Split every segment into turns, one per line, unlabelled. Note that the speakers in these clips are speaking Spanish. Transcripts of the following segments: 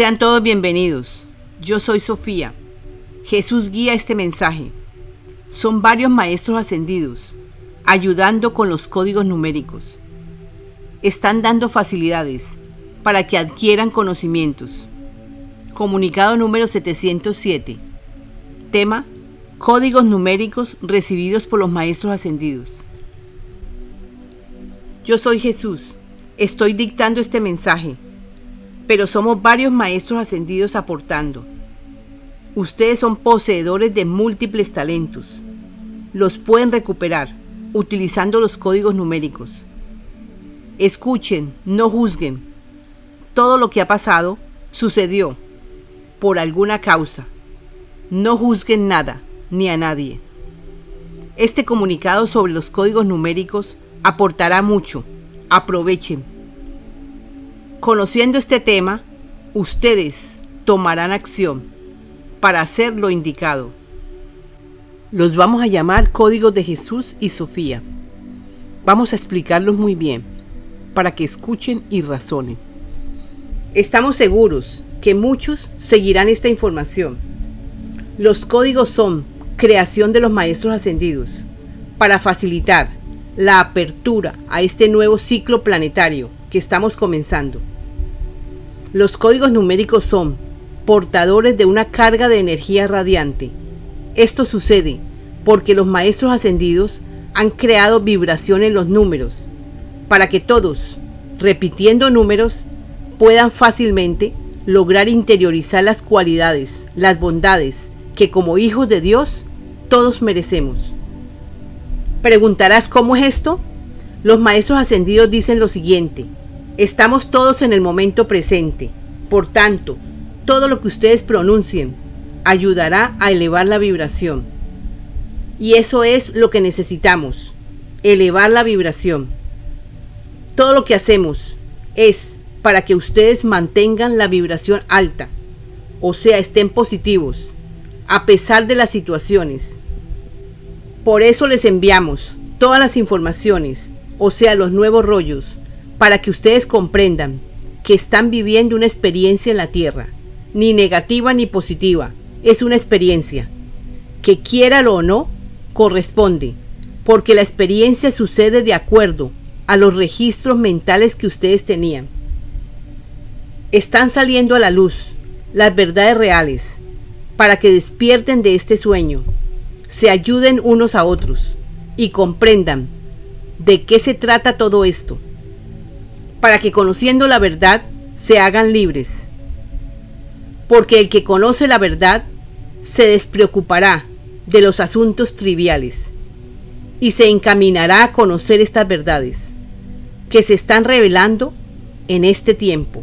Sean todos bienvenidos. Yo soy Sofía. Jesús guía este mensaje. Son varios maestros ascendidos, ayudando con los códigos numéricos. Están dando facilidades para que adquieran conocimientos. Comunicado número 707. Tema, códigos numéricos recibidos por los maestros ascendidos. Yo soy Jesús. Estoy dictando este mensaje pero somos varios maestros ascendidos aportando. Ustedes son poseedores de múltiples talentos. Los pueden recuperar utilizando los códigos numéricos. Escuchen, no juzguen. Todo lo que ha pasado sucedió por alguna causa. No juzguen nada ni a nadie. Este comunicado sobre los códigos numéricos aportará mucho. Aprovechen. Conociendo este tema, ustedes tomarán acción para hacer lo indicado. Los vamos a llamar códigos de Jesús y Sofía. Vamos a explicarlos muy bien para que escuchen y razonen. Estamos seguros que muchos seguirán esta información. Los códigos son creación de los maestros ascendidos para facilitar la apertura a este nuevo ciclo planetario que estamos comenzando. Los códigos numéricos son portadores de una carga de energía radiante. Esto sucede porque los maestros ascendidos han creado vibración en los números para que todos, repitiendo números, puedan fácilmente lograr interiorizar las cualidades, las bondades que como hijos de Dios todos merecemos. Preguntarás cómo es esto? Los maestros ascendidos dicen lo siguiente, Estamos todos en el momento presente. Por tanto, todo lo que ustedes pronuncien ayudará a elevar la vibración. Y eso es lo que necesitamos, elevar la vibración. Todo lo que hacemos es para que ustedes mantengan la vibración alta, o sea, estén positivos, a pesar de las situaciones. Por eso les enviamos todas las informaciones, o sea, los nuevos rollos, para que ustedes comprendan que están viviendo una experiencia en la Tierra, ni negativa ni positiva, es una experiencia. Que quiéralo o no, corresponde, porque la experiencia sucede de acuerdo a los registros mentales que ustedes tenían. Están saliendo a la luz las verdades reales para que despierten de este sueño, se ayuden unos a otros y comprendan de qué se trata todo esto para que conociendo la verdad se hagan libres. Porque el que conoce la verdad se despreocupará de los asuntos triviales y se encaminará a conocer estas verdades que se están revelando en este tiempo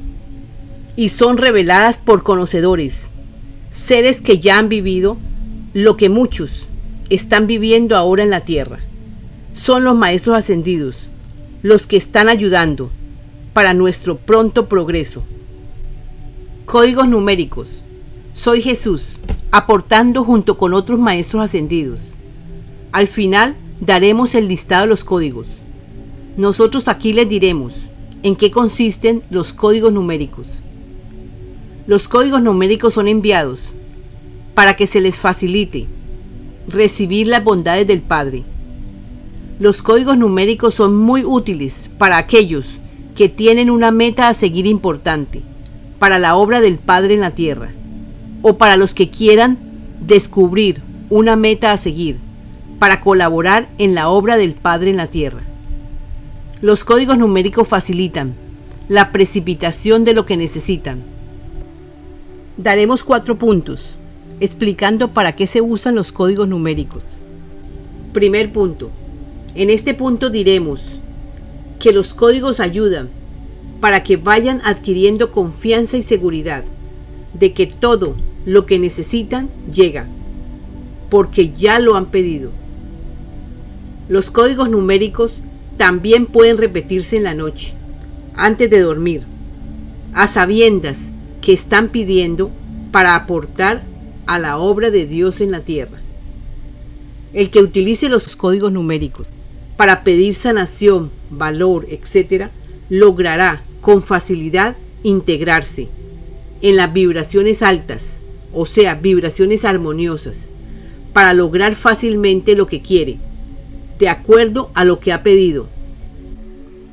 y son reveladas por conocedores, seres que ya han vivido lo que muchos están viviendo ahora en la tierra. Son los maestros ascendidos los que están ayudando para nuestro pronto progreso. Códigos numéricos. Soy Jesús, aportando junto con otros maestros ascendidos. Al final daremos el listado de los códigos. Nosotros aquí les diremos en qué consisten los códigos numéricos. Los códigos numéricos son enviados para que se les facilite recibir las bondades del Padre. Los códigos numéricos son muy útiles para aquellos que tienen una meta a seguir importante para la obra del Padre en la tierra, o para los que quieran descubrir una meta a seguir para colaborar en la obra del Padre en la tierra. Los códigos numéricos facilitan la precipitación de lo que necesitan. Daremos cuatro puntos explicando para qué se usan los códigos numéricos. Primer punto. En este punto diremos que los códigos ayudan para que vayan adquiriendo confianza y seguridad de que todo lo que necesitan llega, porque ya lo han pedido. Los códigos numéricos también pueden repetirse en la noche, antes de dormir, a sabiendas que están pidiendo para aportar a la obra de Dios en la tierra. El que utilice los códigos numéricos para pedir sanación, valor, etc., logrará con facilidad integrarse en las vibraciones altas, o sea, vibraciones armoniosas, para lograr fácilmente lo que quiere, de acuerdo a lo que ha pedido.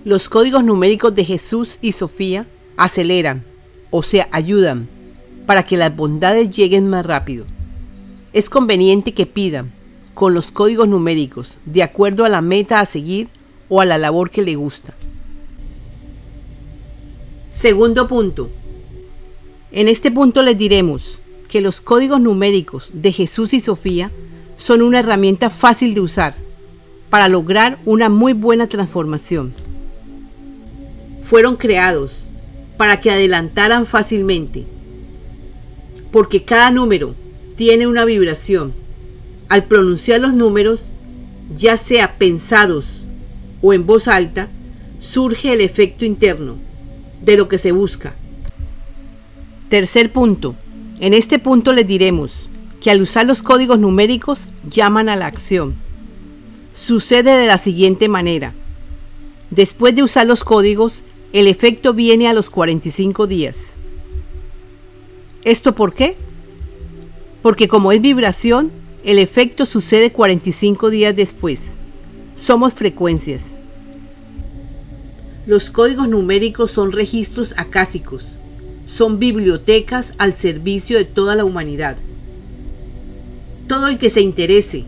Los códigos numéricos de Jesús y Sofía aceleran, o sea, ayudan, para que las bondades lleguen más rápido. Es conveniente que pidan con los códigos numéricos, de acuerdo a la meta a seguir o a la labor que le gusta. Segundo punto. En este punto les diremos que los códigos numéricos de Jesús y Sofía son una herramienta fácil de usar para lograr una muy buena transformación. Fueron creados para que adelantaran fácilmente, porque cada número tiene una vibración. Al pronunciar los números, ya sea pensados o en voz alta, surge el efecto interno de lo que se busca. Tercer punto. En este punto les diremos que al usar los códigos numéricos llaman a la acción. Sucede de la siguiente manera. Después de usar los códigos, el efecto viene a los 45 días. ¿Esto por qué? Porque como es vibración, el efecto sucede 45 días después. Somos frecuencias. Los códigos numéricos son registros acásicos, son bibliotecas al servicio de toda la humanidad. Todo el que se interese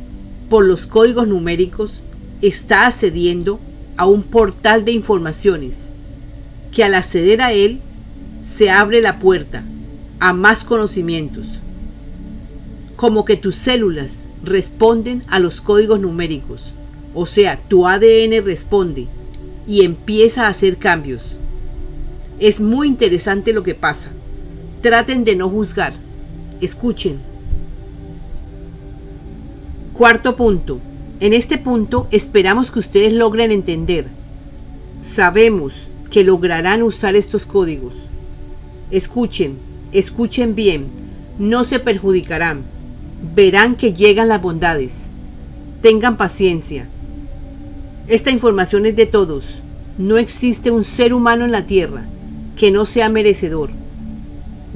por los códigos numéricos está accediendo a un portal de informaciones que al acceder a él se abre la puerta a más conocimientos. Como que tus células responden a los códigos numéricos, o sea, tu ADN responde y empieza a hacer cambios. Es muy interesante lo que pasa. Traten de no juzgar. Escuchen. Cuarto punto. En este punto esperamos que ustedes logren entender. Sabemos que lograrán usar estos códigos. Escuchen, escuchen bien, no se perjudicarán. Verán que llegan las bondades. Tengan paciencia esta información es de todos. No existe un ser humano en la tierra que no sea merecedor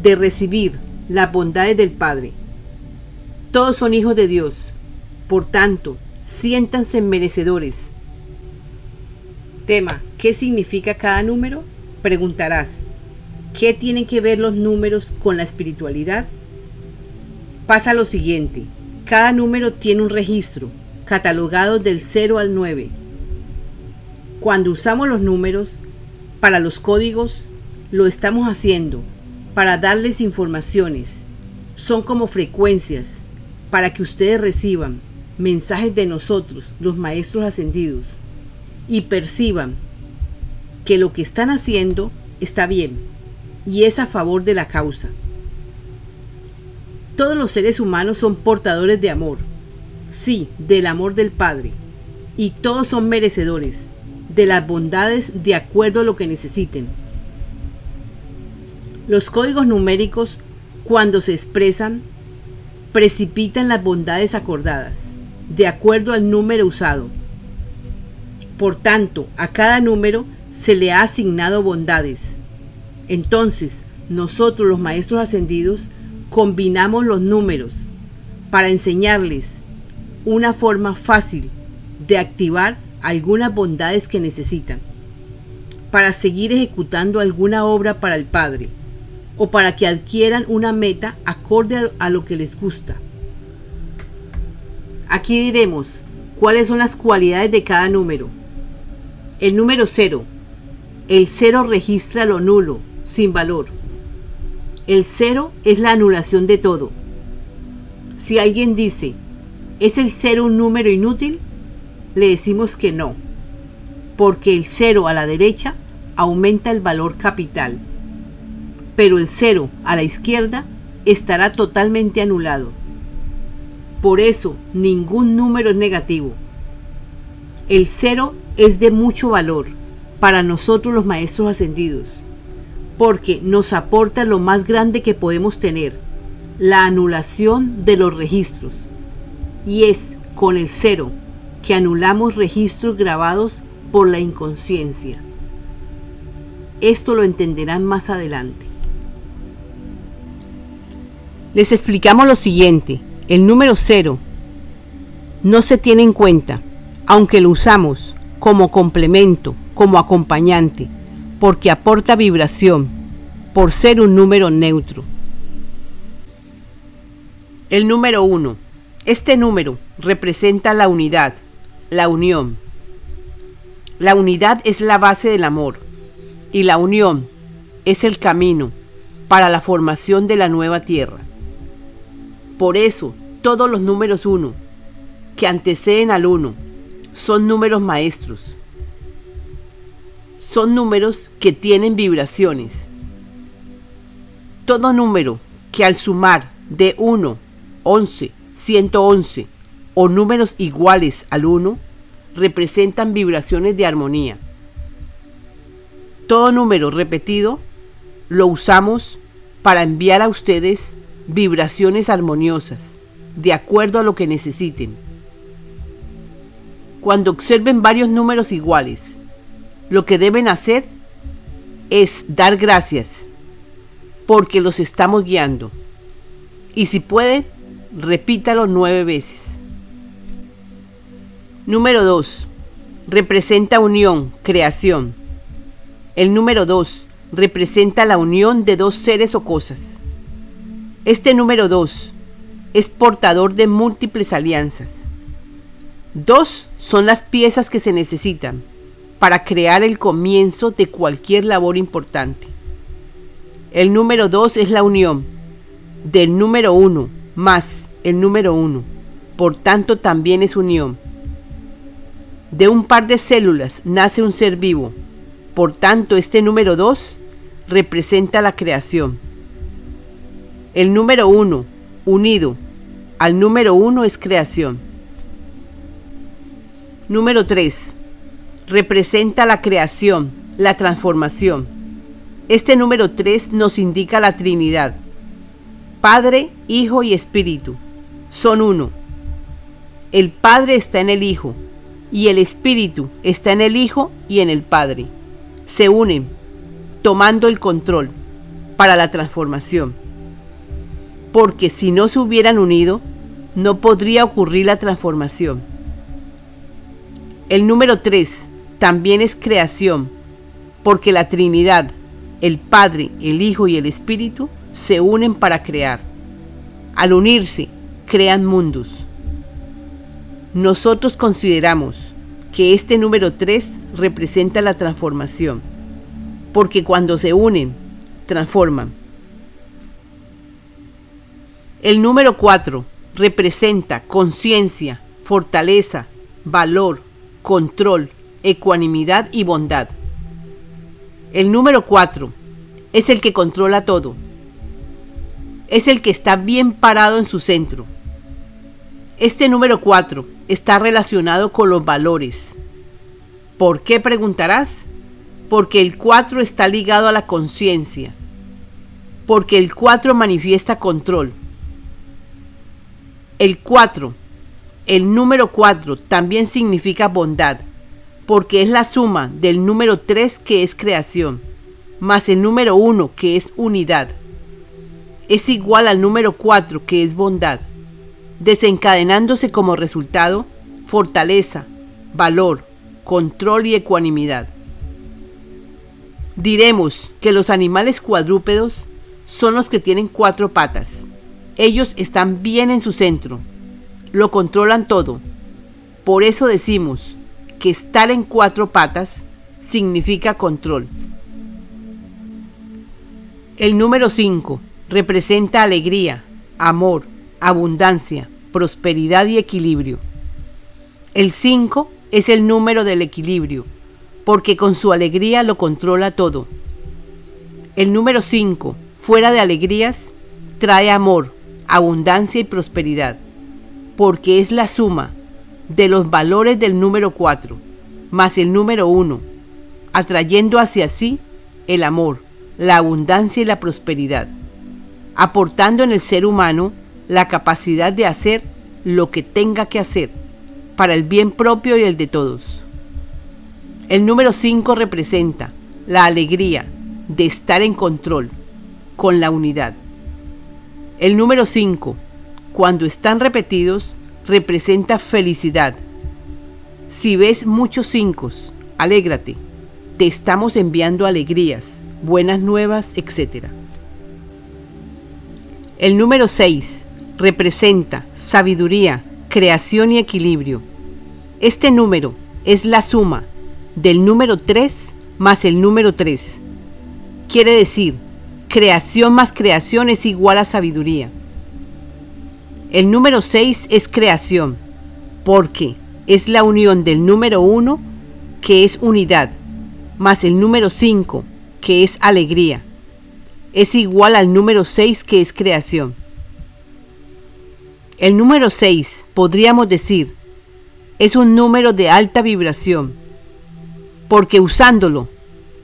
de recibir las bondades del Padre. Todos son hijos de Dios. Por tanto, siéntanse merecedores. Tema, ¿qué significa cada número? Preguntarás, ¿qué tienen que ver los números con la espiritualidad? Pasa lo siguiente, cada número tiene un registro, catalogado del 0 al 9 cuando usamos los números para los códigos, lo estamos haciendo para darles informaciones. Son como frecuencias para que ustedes reciban mensajes de nosotros, los maestros ascendidos, y perciban que lo que están haciendo está bien y es a favor de la causa. Todos los seres humanos son portadores de amor, sí, del amor del Padre, y todos son merecedores de las bondades de acuerdo a lo que necesiten. Los códigos numéricos, cuando se expresan, precipitan las bondades acordadas, de acuerdo al número usado. Por tanto, a cada número se le ha asignado bondades. Entonces, nosotros los maestros ascendidos combinamos los números para enseñarles una forma fácil de activar algunas bondades que necesitan para seguir ejecutando alguna obra para el Padre o para que adquieran una meta acorde a lo que les gusta. Aquí diremos cuáles son las cualidades de cada número. El número cero. El cero registra lo nulo, sin valor. El cero es la anulación de todo. Si alguien dice, ¿es el cero un número inútil? Le decimos que no, porque el cero a la derecha aumenta el valor capital, pero el cero a la izquierda estará totalmente anulado. Por eso ningún número es negativo. El cero es de mucho valor para nosotros los maestros ascendidos, porque nos aporta lo más grande que podemos tener, la anulación de los registros. Y es con el cero que anulamos registros grabados por la inconsciencia. Esto lo entenderán más adelante. Les explicamos lo siguiente. El número 0 no se tiene en cuenta, aunque lo usamos como complemento, como acompañante, porque aporta vibración, por ser un número neutro. El número 1. Este número representa la unidad, la unión. La unidad es la base del amor y la unión es el camino para la formación de la nueva tierra. Por eso, todos los números 1 que anteceden al 1 son números maestros. Son números que tienen vibraciones. Todo número que al sumar de 1, 11, 111 o números iguales al 1 representan vibraciones de armonía. Todo número repetido lo usamos para enviar a ustedes vibraciones armoniosas, de acuerdo a lo que necesiten. Cuando observen varios números iguales, lo que deben hacer es dar gracias, porque los estamos guiando. Y si puede, repítalo nueve veces. Número 2. Representa unión, creación. El número 2 representa la unión de dos seres o cosas. Este número 2 es portador de múltiples alianzas. Dos son las piezas que se necesitan para crear el comienzo de cualquier labor importante. El número 2 es la unión del número 1 más el número 1. Por tanto, también es unión. De un par de células nace un ser vivo. Por tanto, este número 2 representa la creación. El número uno, unido al número uno, es creación. Número 3. Representa la creación, la transformación. Este número 3 nos indica la Trinidad. Padre, Hijo y Espíritu son uno. El Padre está en el Hijo y el Espíritu está en el Hijo y en el Padre. Se unen tomando el control para la transformación. Porque si no se hubieran unido, no podría ocurrir la transformación. El número 3 también es creación, porque la Trinidad, el Padre, el Hijo y el Espíritu, se unen para crear. Al unirse, crean mundos. Nosotros consideramos que este número 3 representa la transformación porque cuando se unen, transforman. El número 4 representa conciencia, fortaleza, valor, control, ecuanimidad y bondad. El número 4 es el que controla todo. Es el que está bien parado en su centro. Este número 4 está relacionado con los valores. ¿Por qué preguntarás? porque el 4 está ligado a la conciencia, porque el 4 manifiesta control. El 4, el número 4 también significa bondad, porque es la suma del número 3 que es creación, más el número 1 que es unidad. Es igual al número 4 que es bondad, desencadenándose como resultado fortaleza, valor, control y ecuanimidad. Diremos que los animales cuadrúpedos son los que tienen cuatro patas. Ellos están bien en su centro, lo controlan todo. Por eso decimos que estar en cuatro patas significa control. El número 5 representa alegría, amor, abundancia, prosperidad y equilibrio. El 5 es el número del equilibrio porque con su alegría lo controla todo. El número 5, fuera de alegrías, trae amor, abundancia y prosperidad, porque es la suma de los valores del número 4 más el número 1, atrayendo hacia sí el amor, la abundancia y la prosperidad, aportando en el ser humano la capacidad de hacer lo que tenga que hacer para el bien propio y el de todos. El número 5 representa la alegría de estar en control con la unidad. El número 5, cuando están repetidos, representa felicidad. Si ves muchos 5, alégrate. Te estamos enviando alegrías, buenas nuevas, etc. El número 6 representa sabiduría, creación y equilibrio. Este número es la suma del número 3 más el número 3. Quiere decir, creación más creación es igual a sabiduría. El número 6 es creación, porque es la unión del número 1, que es unidad, más el número 5, que es alegría. Es igual al número 6, que es creación. El número 6, podríamos decir, es un número de alta vibración, porque usándolo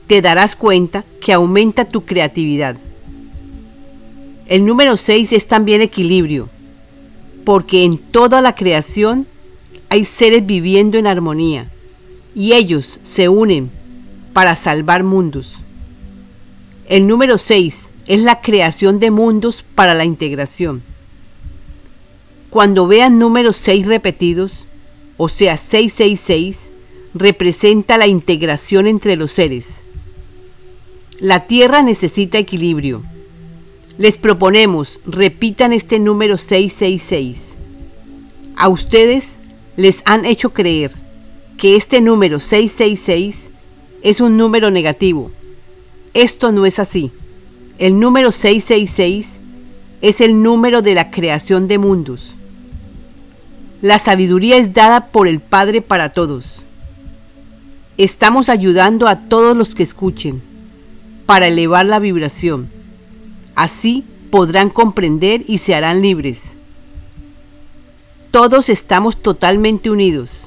te darás cuenta que aumenta tu creatividad. El número 6 es también equilibrio, porque en toda la creación hay seres viviendo en armonía y ellos se unen para salvar mundos. El número 6 es la creación de mundos para la integración. Cuando vean números 6 repetidos, o sea 666, representa la integración entre los seres. La Tierra necesita equilibrio. Les proponemos, repitan este número 666. A ustedes les han hecho creer que este número 666 es un número negativo. Esto no es así. El número 666 es el número de la creación de mundos. La sabiduría es dada por el Padre para todos. Estamos ayudando a todos los que escuchen para elevar la vibración. Así podrán comprender y se harán libres. Todos estamos totalmente unidos.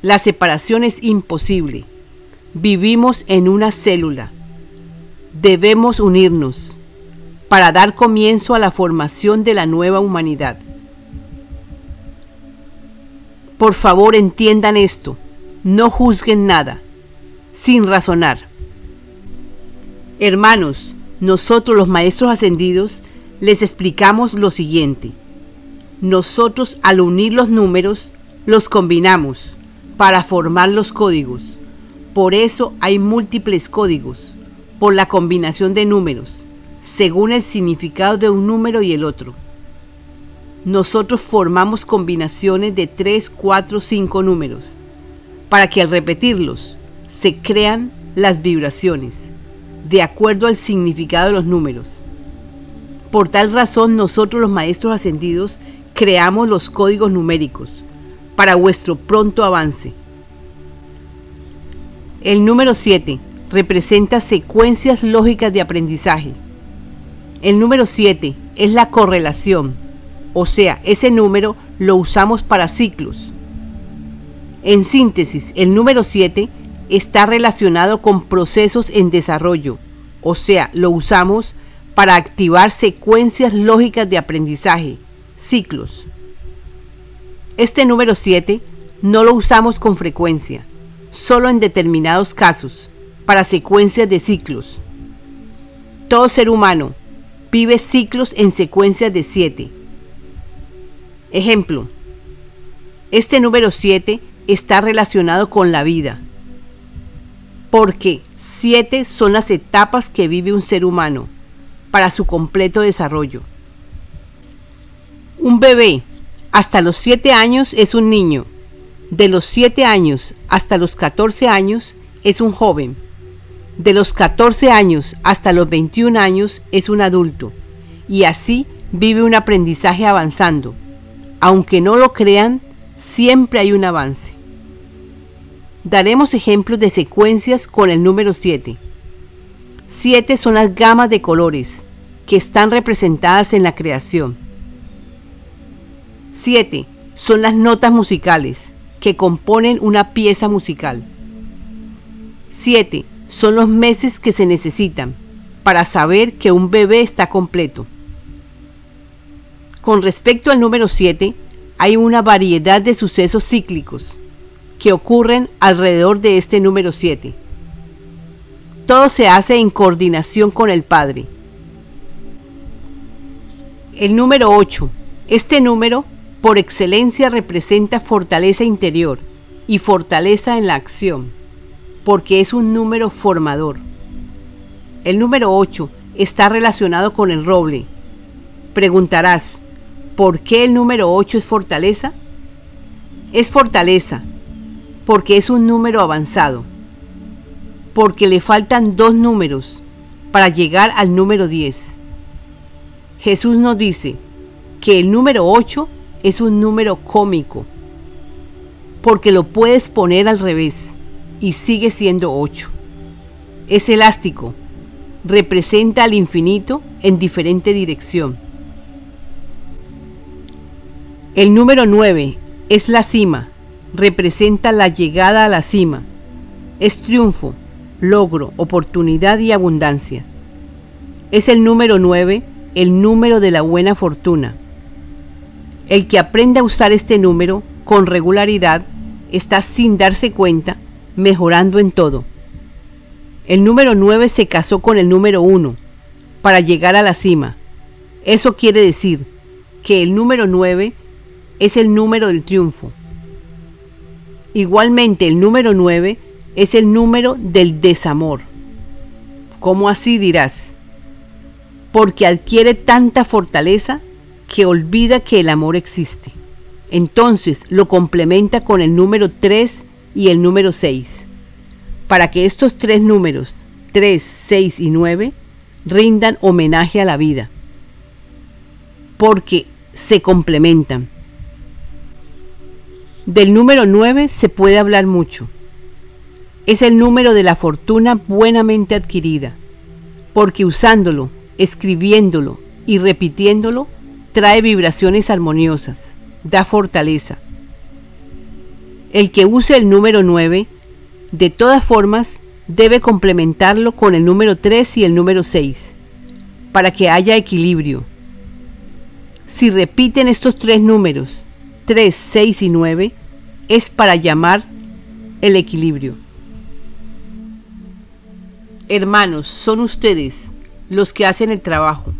La separación es imposible. Vivimos en una célula. Debemos unirnos para dar comienzo a la formación de la nueva humanidad. Por favor entiendan esto, no juzguen nada, sin razonar. Hermanos, nosotros los maestros ascendidos les explicamos lo siguiente. Nosotros al unir los números, los combinamos para formar los códigos. Por eso hay múltiples códigos, por la combinación de números, según el significado de un número y el otro nosotros formamos combinaciones de 3, 4, 5 números, para que al repetirlos se crean las vibraciones, de acuerdo al significado de los números. Por tal razón nosotros los maestros ascendidos creamos los códigos numéricos para vuestro pronto avance. El número 7 representa secuencias lógicas de aprendizaje. El número 7 es la correlación o sea, ese número lo usamos para ciclos. En síntesis, el número 7 está relacionado con procesos en desarrollo, o sea, lo usamos para activar secuencias lógicas de aprendizaje, ciclos. Este número 7 no lo usamos con frecuencia, solo en determinados casos, para secuencias de ciclos. Todo ser humano vive ciclos en secuencias de 7 Ejemplo, este número 7 está relacionado con la vida, porque 7 son las etapas que vive un ser humano para su completo desarrollo. Un bebé hasta los 7 años es un niño, de los 7 años hasta los 14 años es un joven, de los 14 años hasta los 21 años es un adulto, y así vive un aprendizaje avanzando aunque no lo crean, siempre hay un avance. Daremos ejemplos de secuencias con el número 7. 7 son las gamas de colores que están representadas en la creación. 7 son las notas musicales que componen una pieza musical. 7 son los meses que se necesitan para saber que un bebé está completo. Con respecto al número 7, hay una variedad de sucesos cíclicos que ocurren alrededor de este número 7. Todo se hace en coordinación con el Padre. El número 8. Este número por excelencia representa fortaleza interior y fortaleza en la acción, porque es un número formador. El número 8 está relacionado con el roble. Preguntarás, ¿por qué el número 8 es fortaleza? Es fortaleza porque es un número avanzado, porque le faltan dos números para llegar al número 10. Jesús nos dice que el número 8 es un número cómico, porque lo puedes poner al revés y sigue siendo 8. Es elástico, representa al infinito en diferente dirección. El número 9 es la cima, representa la llegada a la cima. Es triunfo, logro, oportunidad y abundancia. Es el número 9 el número de la buena fortuna. El que aprende a usar este número con regularidad está sin darse cuenta mejorando en todo. El número 9 se casó con el número 1 para llegar a la cima. Eso quiere decir que el número 9 es el número del triunfo. Igualmente el número 9 es el número del desamor. ¿Cómo así dirás? porque adquiere tanta fortaleza que olvida que el amor existe. Entonces lo complementa con el número 3 y el número 6, para que estos tres números, 3, 6 y 9, rindan homenaje a la vida, porque se complementan. Del número 9 se puede hablar mucho. Es el número de la fortuna buenamente adquirida, porque usándolo escribiéndolo y repitiéndolo, trae vibraciones armoniosas, da fortaleza. El que use el número 9, de todas formas, debe complementarlo con el número 3 y el número 6, para que haya equilibrio. Si repiten estos tres números, 3, 6 y 9, es para llamar el equilibrio. Hermanos, son ustedes los que hacen el trabajo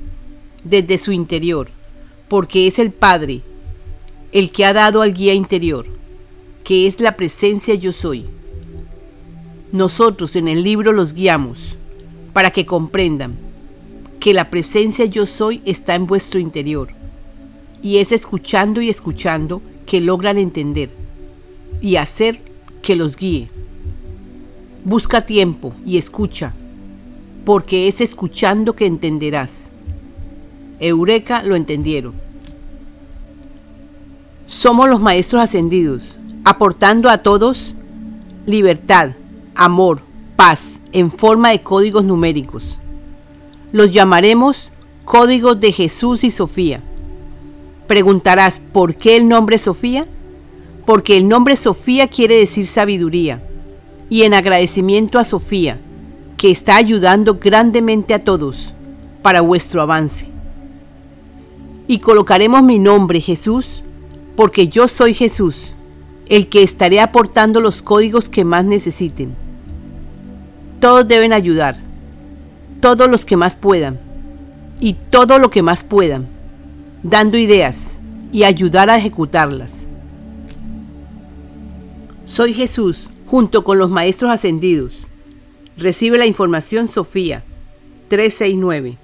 desde su interior, porque es el Padre el que ha dado al guía interior, que es la presencia yo soy. Nosotros en el libro los guiamos para que comprendan que la presencia yo soy está en vuestro interior y es escuchando y escuchando que logran entender y hacer que los guíe. Busca tiempo y escucha porque es escuchando que entenderás. Eureka lo entendieron. Somos los maestros ascendidos, aportando a todos libertad, amor, paz, en forma de códigos numéricos. Los llamaremos códigos de Jesús y Sofía. Preguntarás, ¿por qué el nombre Sofía? Porque el nombre Sofía quiere decir sabiduría, y en agradecimiento a Sofía, que está ayudando grandemente a todos para vuestro avance. Y colocaremos mi nombre, Jesús, porque yo soy Jesús, el que estaré aportando los códigos que más necesiten. Todos deben ayudar, todos los que más puedan, y todo lo que más puedan, dando ideas y ayudar a ejecutarlas. Soy Jesús, junto con los maestros ascendidos Recibe la información Sofía 369.